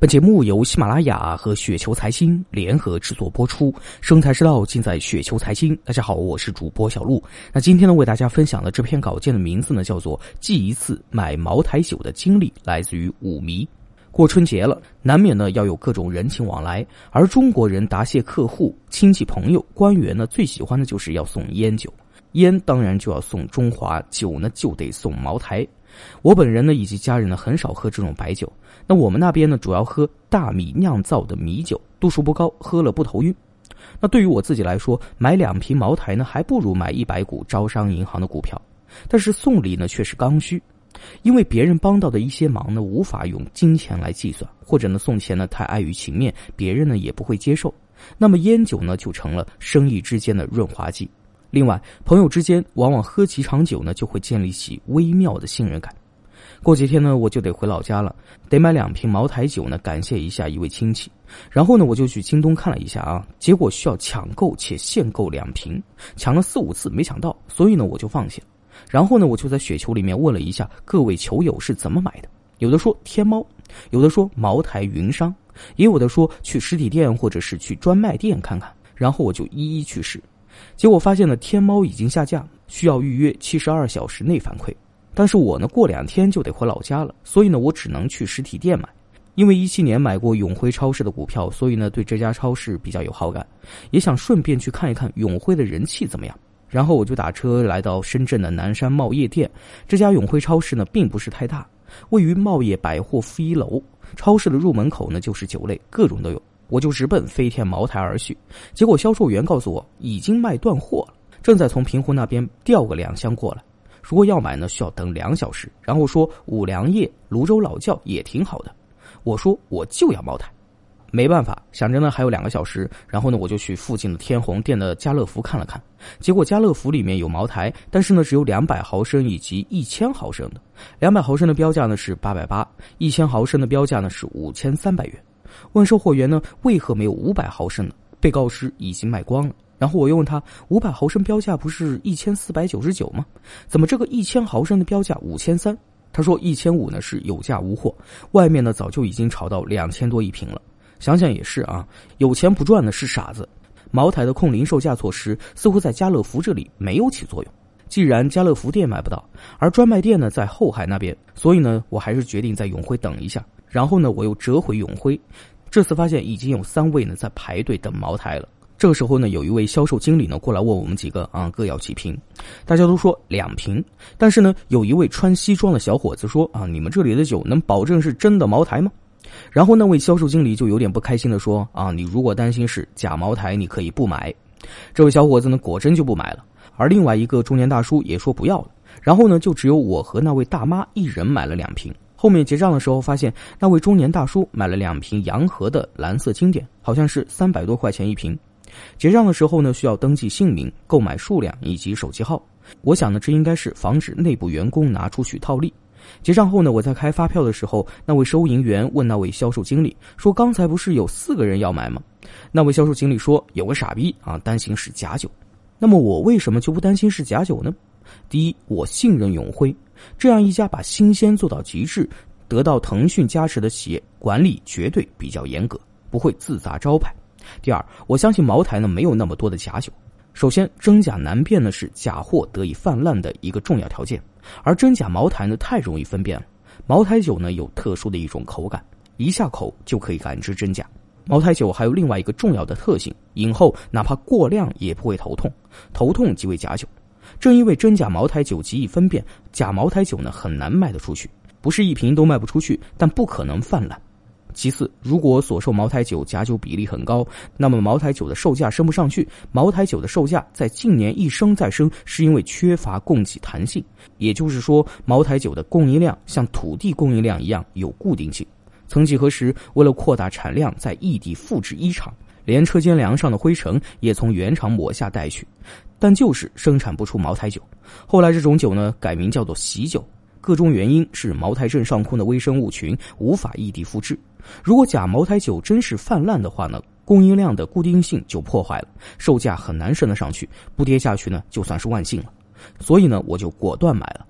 本节目由喜马拉雅和雪球财经联合制作播出，生财之道尽在雪球财经。大家好，我是主播小璐。那今天呢，为大家分享的这篇稿件的名字呢，叫做《记一次买茅台酒的经历》，来自于五迷。过春节了，难免呢要有各种人情往来，而中国人答谢客户、亲戚朋友、官员呢，最喜欢的就是要送烟酒。烟当然就要送中华酒呢，就得送茅台。我本人呢，以及家人呢，很少喝这种白酒。那我们那边呢，主要喝大米酿造的米酒，度数不高，喝了不头晕。那对于我自己来说，买两瓶茅台呢，还不如买一百股招商银行的股票。但是送礼呢，却是刚需，因为别人帮到的一些忙呢，无法用金钱来计算，或者呢，送钱呢太碍于情面，别人呢也不会接受。那么烟酒呢，就成了生意之间的润滑剂。另外，朋友之间往往喝几场酒呢，就会建立起微妙的信任感。过几天呢，我就得回老家了，得买两瓶茅台酒呢，感谢一下一位亲戚。然后呢，我就去京东看了一下啊，结果需要抢购且限购两瓶，抢了四五次没抢到，所以呢，我就放弃了。然后呢，我就在雪球里面问了一下各位球友是怎么买的，有的说天猫，有的说茅台云商，也有的说去实体店或者是去专卖店看看。然后我就一一去试。结果发现了天猫已经下架，需要预约七十二小时内反馈。但是我呢，过两天就得回老家了，所以呢，我只能去实体店买。因为一七年买过永辉超市的股票，所以呢，对这家超市比较有好感，也想顺便去看一看永辉的人气怎么样。然后我就打车来到深圳的南山茂业店。这家永辉超市呢，并不是太大，位于茂业百货负一楼。超市的入门口呢，就是酒类，各种都有。我就直奔飞天茅台而去，结果销售员告诉我已经卖断货了，正在从平湖那边调个两箱过来。如果要买呢，需要等两小时。然后说五粮液、泸州老窖也挺好的。我说我就要茅台，没办法，想着呢还有两个小时。然后呢，我就去附近的天虹店的家乐福看了看，结果家乐福里面有茅台，但是呢只有两百毫升以及一千毫升的。两百毫升的标价呢是八百八，一千毫升的标价呢是五千三百元。问售货员呢，为何没有五百毫升呢？被告知已经卖光了。然后我又问他，五百毫升标价不是一千四百九十九吗？怎么这个一千毫升的标价五千三？他说一千五呢是有价无货，外面呢早就已经炒到两千多一瓶了。想想也是啊，有钱不赚的是傻子。茅台的控零售价措施似乎在家乐福这里没有起作用。既然家乐福店买不到，而专卖店呢在后海那边，所以呢我还是决定在永辉等一下。然后呢，我又折回永辉，这次发现已经有三位呢在排队等茅台了。这个时候呢，有一位销售经理呢过来问我们几个啊，各要几瓶？大家都说两瓶。但是呢，有一位穿西装的小伙子说啊，你们这里的酒能保证是真的茅台吗？然后那位销售经理就有点不开心的说啊，你如果担心是假茅台，你可以不买。这位小伙子呢，果真就不买了。而另外一个中年大叔也说不要了。然后呢，就只有我和那位大妈一人买了两瓶。后面结账的时候，发现那位中年大叔买了两瓶洋河的蓝色经典，好像是三百多块钱一瓶。结账的时候呢，需要登记姓名、购买数量以及手机号。我想呢，这应该是防止内部员工拿出去套利。结账后呢，我在开发票的时候，那位收银员问那位销售经理说：“刚才不是有四个人要买吗？”那位销售经理说：“有个傻逼啊，担心是假酒。”那么我为什么就不担心是假酒呢？第一，我信任永辉。这样一家把新鲜做到极致、得到腾讯加持的企业，管理绝对比较严格，不会自砸招牌。第二，我相信茅台呢没有那么多的假酒。首先，真假难辨呢是假货得以泛滥的一个重要条件，而真假茅台呢太容易分辨了。茅台酒呢有特殊的一种口感，一下口就可以感知真假。茅台酒还有另外一个重要的特性，饮后哪怕过量也不会头痛，头痛即为假酒。正因为真假茅台酒极易分辨，假茅台酒呢很难卖得出去，不是一瓶都卖不出去，但不可能泛滥。其次，如果所售茅台酒假酒比例很高，那么茅台酒的售价升不上去。茅台酒的售价在近年一升再升，是因为缺乏供给弹性，也就是说，茅台酒的供应量像土地供应量一样有固定性。曾几何时，为了扩大产量，在异地复制一厂，连车间梁上的灰尘也从原厂抹下带去。但就是生产不出茅台酒，后来这种酒呢改名叫做喜酒，个中原因是茅台镇上空的微生物群无法异地复制。如果假茅台酒真是泛滥的话呢，供应量的固定性就破坏了，售价很难升得上去，不跌下去呢就算是万幸了。所以呢我就果断买了。